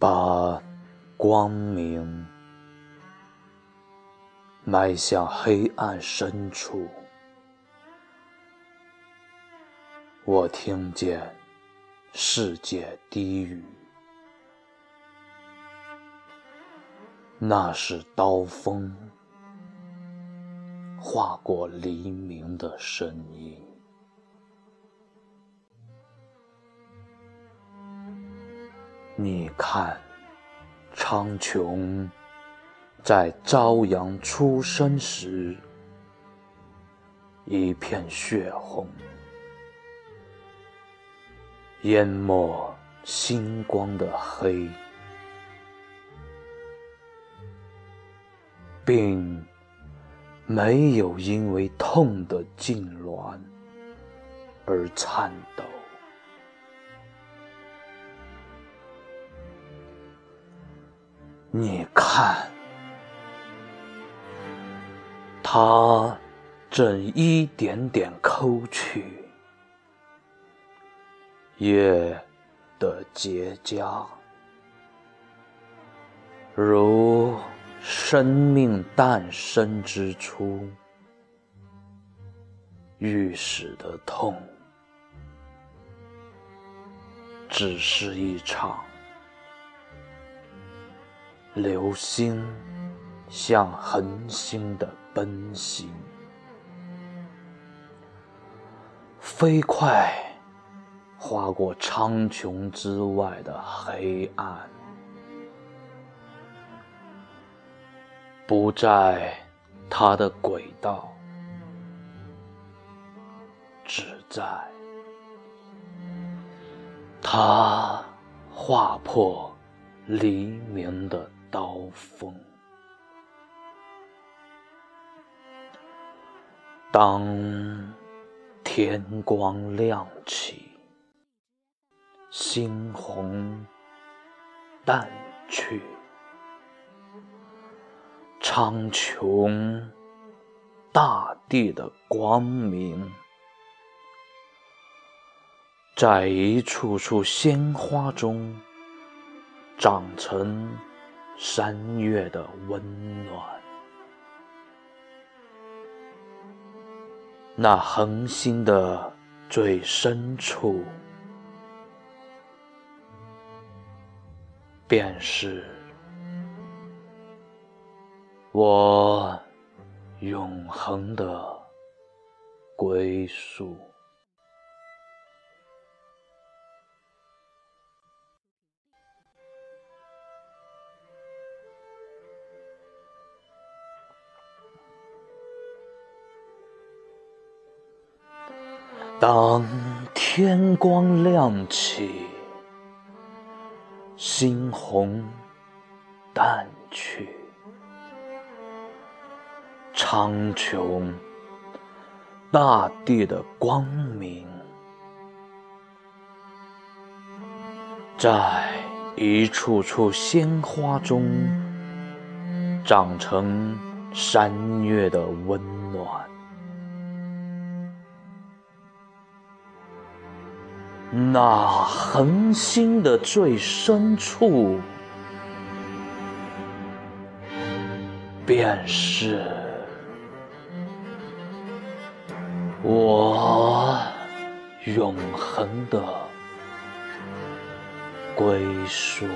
把光明迈向黑暗深处。我听见世界低语，那是刀锋划过黎明的声音。你看，苍穹在朝阳初升时，一片血红，淹没星光的黑，并没有因为痛的痉挛而颤抖。你看，它正一点点抠去夜的结痂，如生命诞生之初预始的痛，只是一场。流星向恒星的奔行，飞快划过苍穹之外的黑暗，不在它的轨道，只在它划破黎明的。刀锋。当天光亮起，猩红淡去，苍穹大地的光明，在一处处鲜花中长成。山月的温暖，那恒星的最深处，便是我永恒的归宿。当天光亮起，猩红淡去，苍穹大地的光明，在一处处鲜花中长成山岳的温那恒星的最深处，便是我永恒的归宿。